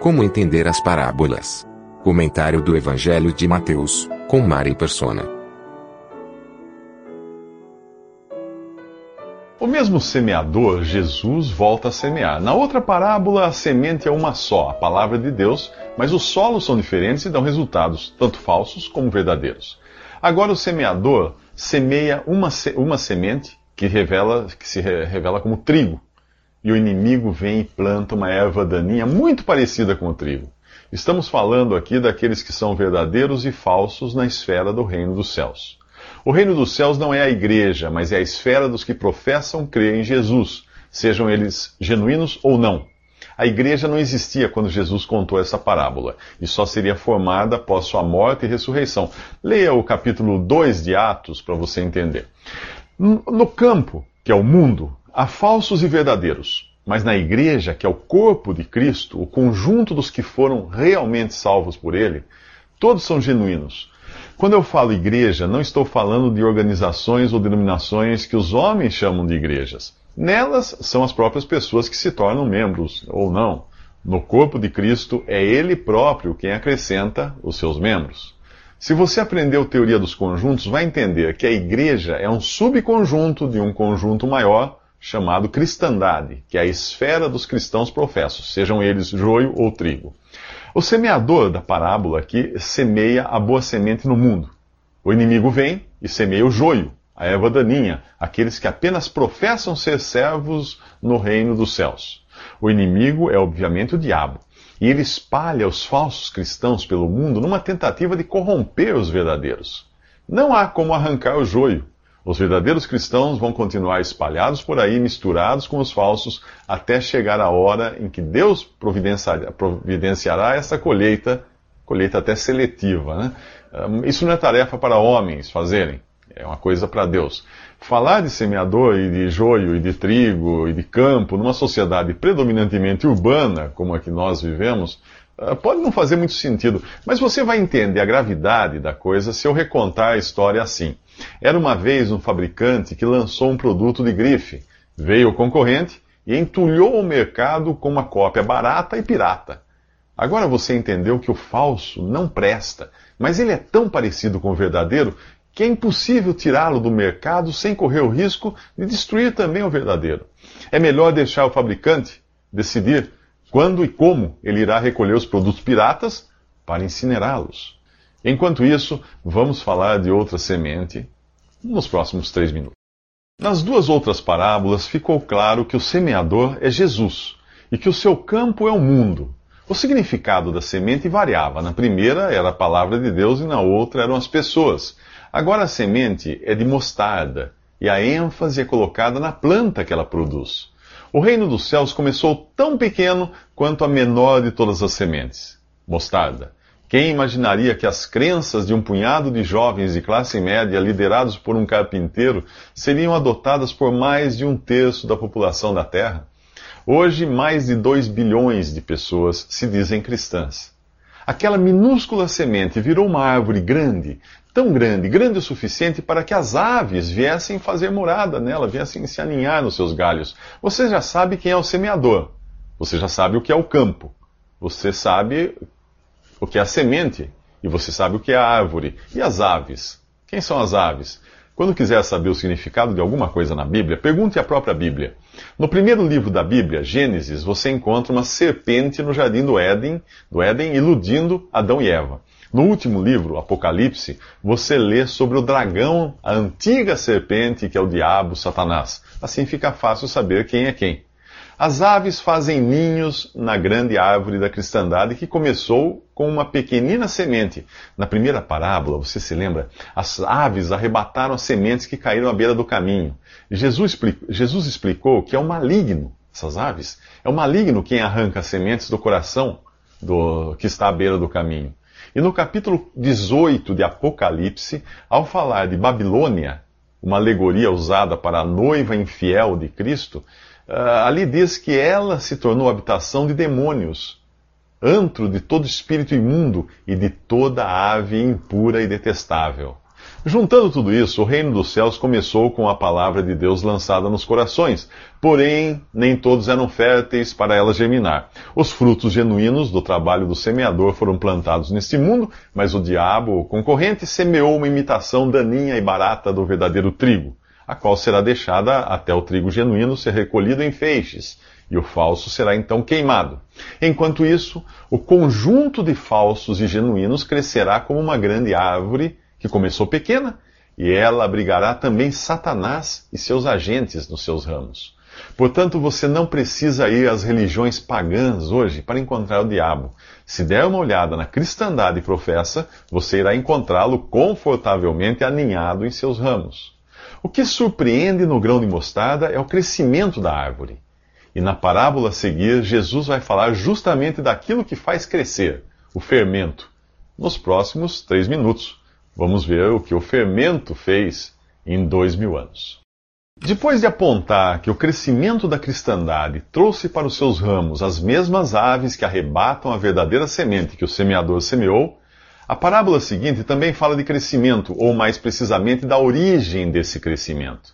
Como entender as parábolas? Comentário do Evangelho de Mateus, com Mari Persona. O mesmo semeador, Jesus, volta a semear. Na outra parábola, a semente é uma só, a palavra de Deus, mas os solos são diferentes e dão resultados, tanto falsos como verdadeiros. Agora, o semeador semeia uma, uma semente que, revela, que se revela como trigo, e o inimigo vem e planta uma erva daninha muito parecida com o trigo. Estamos falando aqui daqueles que são verdadeiros e falsos na esfera do reino dos céus. O reino dos céus não é a igreja, mas é a esfera dos que professam crer em Jesus, sejam eles genuínos ou não. A igreja não existia quando Jesus contou essa parábola, e só seria formada após sua morte e ressurreição. Leia o capítulo 2 de Atos para você entender. No campo, que é o mundo, há falsos e verdadeiros, mas na igreja, que é o corpo de Cristo, o conjunto dos que foram realmente salvos por ele, todos são genuínos. Quando eu falo igreja, não estou falando de organizações ou denominações que os homens chamam de igrejas. Nelas são as próprias pessoas que se tornam membros, ou não. No corpo de Cristo, é Ele próprio quem acrescenta os seus membros. Se você aprendeu teoria dos conjuntos, vai entender que a igreja é um subconjunto de um conjunto maior chamado cristandade, que é a esfera dos cristãos professos, sejam eles joio ou trigo. O semeador da parábola aqui semeia a boa semente no mundo. O inimigo vem e semeia o joio, a erva daninha, aqueles que apenas professam ser servos no reino dos céus. O inimigo é obviamente o diabo, e ele espalha os falsos cristãos pelo mundo numa tentativa de corromper os verdadeiros. Não há como arrancar o joio, os verdadeiros cristãos vão continuar espalhados por aí, misturados com os falsos, até chegar a hora em que Deus providenciará essa colheita, colheita até seletiva. Né? Isso não é tarefa para homens fazerem, é uma coisa para Deus. Falar de semeador e de joio e de trigo e de campo numa sociedade predominantemente urbana, como a que nós vivemos, ah, pode não fazer muito sentido, mas você vai entender a gravidade da coisa se eu recontar a história assim. Era uma vez um fabricante que lançou um produto de grife. Veio o concorrente e entulhou o mercado com uma cópia barata e pirata. Agora você entendeu que o falso não presta, mas ele é tão parecido com o verdadeiro que é impossível tirá-lo do mercado sem correr o risco de destruir também o verdadeiro. É melhor deixar o fabricante decidir quando e como ele irá recolher os produtos piratas para incinerá-los. Enquanto isso, vamos falar de outra semente nos próximos três minutos. Nas duas outras parábolas ficou claro que o semeador é Jesus e que o seu campo é o mundo. O significado da semente variava. Na primeira era a palavra de Deus e na outra eram as pessoas. Agora a semente é de mostarda e a ênfase é colocada na planta que ela produz. O reino dos céus começou tão pequeno quanto a menor de todas as sementes mostarda. Quem imaginaria que as crenças de um punhado de jovens de classe média liderados por um carpinteiro seriam adotadas por mais de um terço da população da Terra? Hoje, mais de 2 bilhões de pessoas se dizem cristãs. Aquela minúscula semente virou uma árvore grande, tão grande, grande o suficiente para que as aves viessem fazer morada nela, viessem se aninhar nos seus galhos. Você já sabe quem é o semeador. Você já sabe o que é o campo. Você sabe o que é a semente. E você sabe o que é a árvore. E as aves? Quem são as aves? Quando quiser saber o significado de alguma coisa na Bíblia, pergunte à própria Bíblia. No primeiro livro da Bíblia, Gênesis, você encontra uma serpente no jardim do Éden, do Éden iludindo Adão e Eva. No último livro, Apocalipse, você lê sobre o dragão, a antiga serpente que é o diabo, Satanás. Assim fica fácil saber quem é quem. As aves fazem ninhos na grande árvore da cristandade que começou com uma pequenina semente. Na primeira parábola, você se lembra? As aves arrebataram as sementes que caíram à beira do caminho. Jesus, Jesus explicou que é o maligno, essas aves, é o maligno quem arranca as sementes do coração do, que está à beira do caminho. E no capítulo 18 de Apocalipse, ao falar de Babilônia, uma alegoria usada para a noiva infiel de Cristo, ali diz que ela se tornou habitação de demônios, antro de todo espírito imundo e de toda ave impura e detestável. Juntando tudo isso, o reino dos céus começou com a palavra de Deus lançada nos corações, porém nem todos eram férteis para ela germinar. Os frutos genuínos do trabalho do semeador foram plantados neste mundo, mas o diabo, o concorrente, semeou uma imitação daninha e barata do verdadeiro trigo a qual será deixada até o trigo genuíno ser recolhido em feixes, e o falso será então queimado. Enquanto isso, o conjunto de falsos e genuínos crescerá como uma grande árvore que começou pequena, e ela abrigará também Satanás e seus agentes nos seus ramos. Portanto, você não precisa ir às religiões pagãs hoje para encontrar o diabo. Se der uma olhada na cristandade professa, você irá encontrá-lo confortavelmente aninhado em seus ramos. O que surpreende no grão de mostarda é o crescimento da árvore. E na parábola a seguir, Jesus vai falar justamente daquilo que faz crescer, o fermento. Nos próximos três minutos, vamos ver o que o fermento fez em dois mil anos. Depois de apontar que o crescimento da cristandade trouxe para os seus ramos as mesmas aves que arrebatam a verdadeira semente que o semeador semeou, a parábola seguinte também fala de crescimento, ou mais precisamente da origem desse crescimento.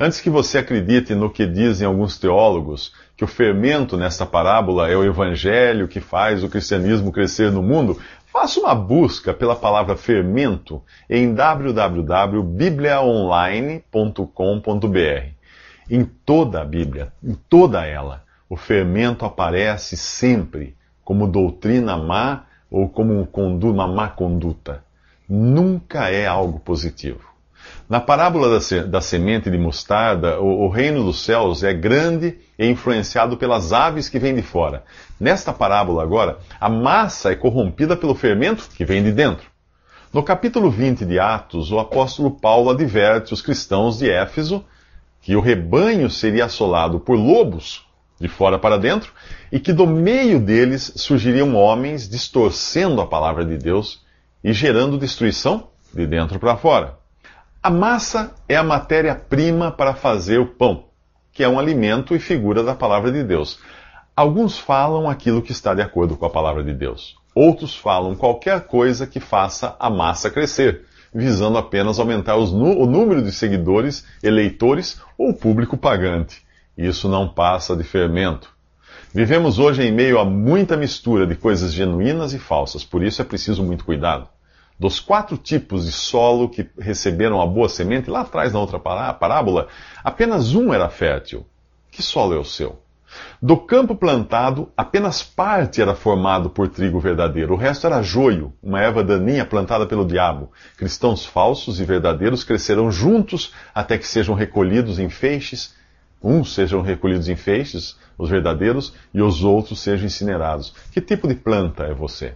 Antes que você acredite no que dizem alguns teólogos, que o fermento nesta parábola é o evangelho que faz o cristianismo crescer no mundo, faça uma busca pela palavra fermento em www.bibliaonline.com.br. Em toda a Bíblia, em toda ela, o fermento aparece sempre como doutrina má ou como uma má conduta. Nunca é algo positivo. Na parábola da, semente de mostarda, o, reino dos céus é grande e influenciado pelas aves que vêm de fora. Nesta parábola agora, a massa é corrompida pelo fermento que vem de dentro. No capítulo 20 de Atos, o apóstolo Paulo adverte os cristãos de Éfeso que o rebanho seria assolado por lobos de fora para dentro, e que do meio deles surgiriam homens distorcendo a palavra de Deus e gerando destruição de dentro para fora. A massa é a matéria-prima para fazer o pão, que é um alimento e figura da palavra de Deus. Alguns falam aquilo que está de acordo com a palavra de Deus. Outros falam qualquer coisa que faça a massa crescer, visando apenas aumentar o número de seguidores, eleitores ou público pagante. Isso não passa de fermento. Vivemos hoje em meio a muita mistura de coisas genuínas e falsas, por isso é preciso muito cuidado. Dos quatro tipos de solo que receberam a boa semente, lá atrás na outra parábola, apenas um era fértil. Que solo é o seu? Do campo plantado, apenas parte era formado por trigo verdadeiro, o resto era joio, uma erva daninha plantada pelo diabo. Cristãos falsos e verdadeiros crescerão juntos até que sejam recolhidos em feixes Uns sejam recolhidos em feixes, os verdadeiros, e os outros sejam incinerados. Que tipo de planta é você?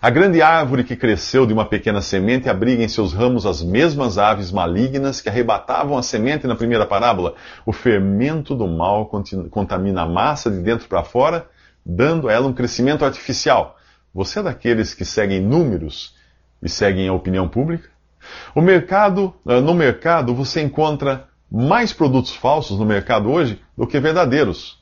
A grande árvore que cresceu de uma pequena semente abriga em seus ramos as mesmas aves malignas que arrebatavam a semente na primeira parábola. O fermento do mal contamina a massa de dentro para fora, dando a ela um crescimento artificial. Você é daqueles que seguem números e seguem a opinião pública? O mercado, ah, no mercado você encontra mais produtos falsos no mercado hoje do que verdadeiros.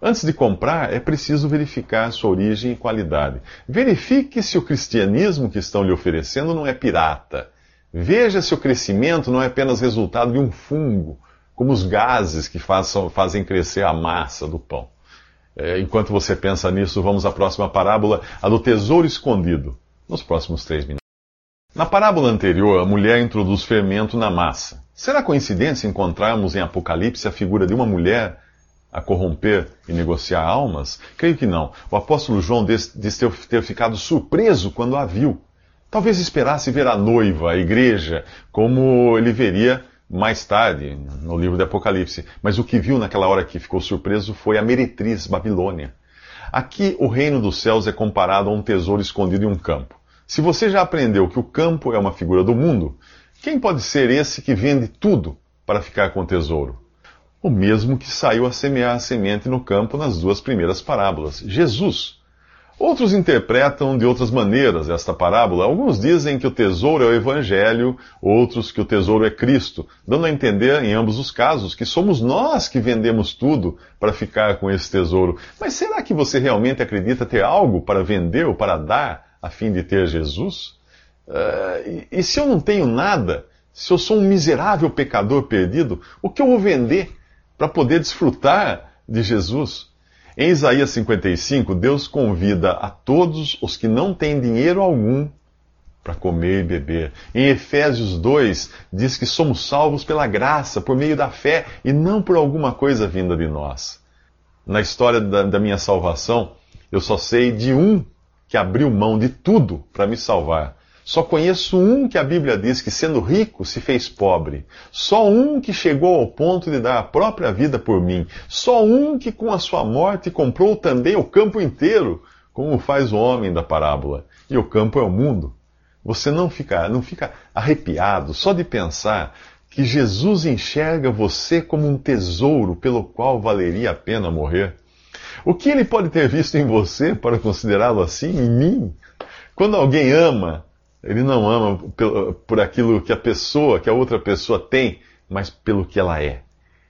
Antes de comprar, é preciso verificar sua origem e qualidade. Verifique se o cristianismo que estão lhe oferecendo não é pirata. Veja se o crescimento não é apenas resultado de um fungo, como os gases que façam, fazem crescer a massa do pão. É, enquanto você pensa nisso, vamos à próxima parábola, a do tesouro escondido, nos próximos três minutos. Na parábola anterior, a mulher introduz fermento na massa. Será coincidência encontrarmos em Apocalipse a figura de uma mulher a corromper e negociar almas? Creio que não. O apóstolo João diz ter ficado surpreso quando a viu. Talvez esperasse ver a noiva, a igreja, como ele veria mais tarde, no livro de Apocalipse. Mas o que viu naquela hora que ficou surpreso foi a meretriz Babilônia. Aqui, o reino dos céus é comparado a um tesouro escondido em um campo. Se você já aprendeu que o campo é uma figura do mundo, quem pode ser esse que vende tudo para ficar com o tesouro? O mesmo que saiu a semear a semente no campo nas duas primeiras parábolas, Jesus. Outros interpretam de outras maneiras esta parábola. Alguns dizem que o tesouro é o Evangelho, outros que o tesouro é Cristo, dando a entender, em ambos os casos, que somos nós que vendemos tudo para ficar com esse tesouro. Mas será que você realmente acredita ter algo para vender ou para dar a fim de ter Jesus? Uh, e, e se eu não tenho nada, se eu sou um miserável pecador perdido, o que eu vou vender para poder desfrutar de Jesus? Em Isaías 55, Deus convida a todos os que não têm dinheiro algum para comer e beber. Em Efésios 2, diz que somos salvos pela graça, por meio da fé, e não por alguma coisa vinda de nós. Na história da, da minha salvação, eu só sei de um que abriu mão de tudo para me salvar. Só conheço um que a Bíblia diz que, sendo rico, se fez pobre. Só um que chegou ao ponto de dar a própria vida por mim. Só um que, com a sua morte, comprou também o campo inteiro, como faz o homem da parábola. E o campo é o mundo. Você não fica, não fica arrepiado só de pensar que Jesus enxerga você como um tesouro pelo qual valeria a pena morrer? O que ele pode ter visto em você para considerá-lo assim, em mim? Quando alguém ama, ele não ama por aquilo que a pessoa, que a outra pessoa tem, mas pelo que ela é.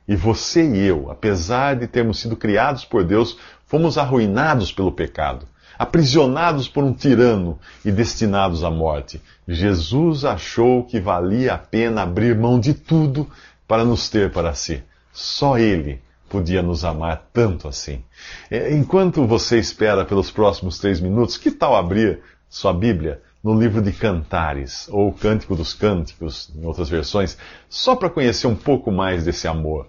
E você e eu, apesar de termos sido criados por Deus, fomos arruinados pelo pecado, aprisionados por um tirano e destinados à morte. Jesus achou que valia a pena abrir mão de tudo para nos ter para si. Só Ele podia nos amar tanto assim. É, enquanto você espera pelos próximos três minutos, que tal abrir sua Bíblia no livro de Cantares, ou Cântico dos Cânticos, em outras versões, só para conhecer um pouco mais desse amor?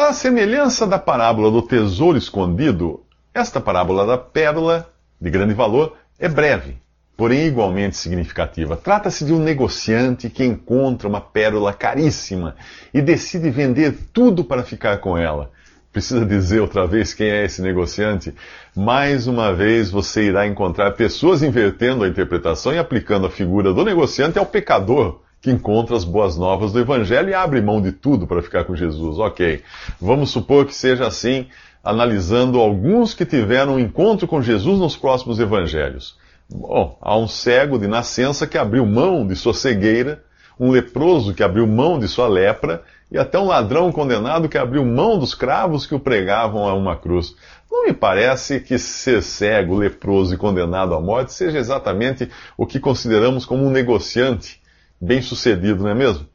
A semelhança da parábola do tesouro escondido, esta parábola da pérola, de grande valor, é breve, porém igualmente significativa. Trata-se de um negociante que encontra uma pérola caríssima e decide vender tudo para ficar com ela precisa dizer outra vez quem é esse negociante, mais uma vez você irá encontrar pessoas invertendo a interpretação e aplicando a figura do negociante ao pecador que encontra as boas novas do Evangelho e abre mão de tudo para ficar com Jesus. Ok, vamos supor que seja assim, analisando alguns que tiveram um encontro com Jesus nos próximos Evangelhos. Bom, há um cego de nascença que abriu mão de sua cegueira, um leproso que abriu mão de sua lepra e até um ladrão condenado que abriu mão dos cravos que o pregavam a uma cruz. Não me parece que ser cego, leproso e condenado à morte seja exatamente o que consideramos como um negociante bem sucedido, não é mesmo?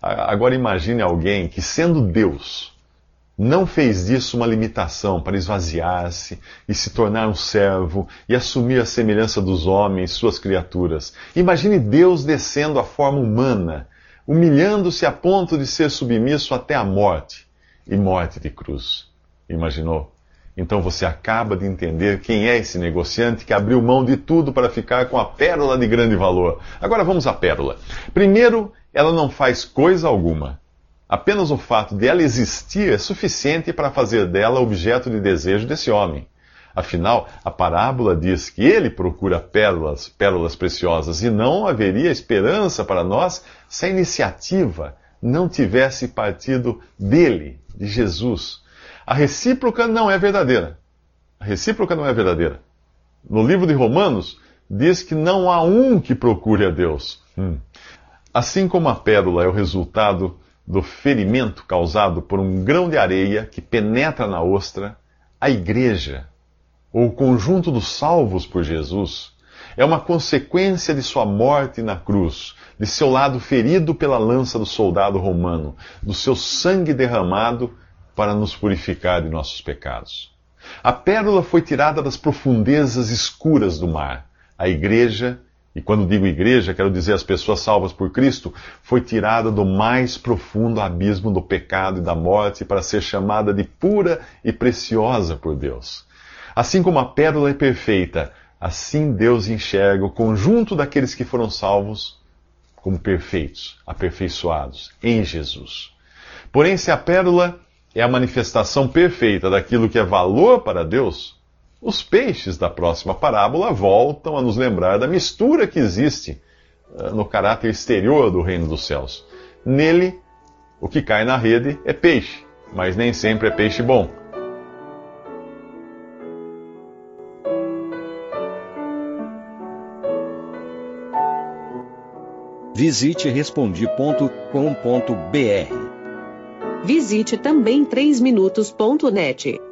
Agora imagine alguém que, sendo Deus, não fez disso uma limitação para esvaziar-se e se tornar um servo e assumir a semelhança dos homens, suas criaturas. Imagine Deus descendo a forma humana humilhando-se a ponto de ser submisso até a morte e morte de cruz. Imaginou? Então você acaba de entender quem é esse negociante que abriu mão de tudo para ficar com a pérola de grande valor. Agora vamos à pérola. Primeiro, ela não faz coisa alguma. Apenas o fato de ela existir é suficiente para fazer dela objeto de desejo desse homem. Afinal, a parábola diz que ele procura pérolas, pérolas preciosas, e não haveria esperança para nós se a iniciativa não tivesse partido dele, de Jesus. A recíproca não é verdadeira. A recíproca não é verdadeira. No livro de Romanos, diz que não há um que procure a Deus. Hum. Assim como a pérola é o resultado do ferimento causado por um grão de areia que penetra na ostra, a igreja ou o conjunto dos salvos por Jesus, é uma consequência de sua morte na cruz, de seu lado ferido pela lança do soldado romano, do seu sangue derramado para nos purificar de nossos pecados. A pérola foi tirada das profundezas escuras do mar. A igreja, e quando digo igreja, quero dizer as pessoas salvas por Cristo, foi tirada do mais profundo abismo do pecado e da morte para ser chamada de pura e preciosa por Deus. Assim como a pérola é perfeita, assim Deus enxerga o conjunto daqueles que foram salvos como perfeitos, aperfeiçoados em Jesus. Porém, se a pérola é a manifestação perfeita daquilo que é valor para Deus, os peixes da próxima parábola voltam a nos lembrar da mistura que existe uh, no caráter exterior do reino dos céus. Nele, o que cai na rede é peixe, mas nem sempre é peixe bom. Visite respondi.com.br. Visite também 3minutos.net.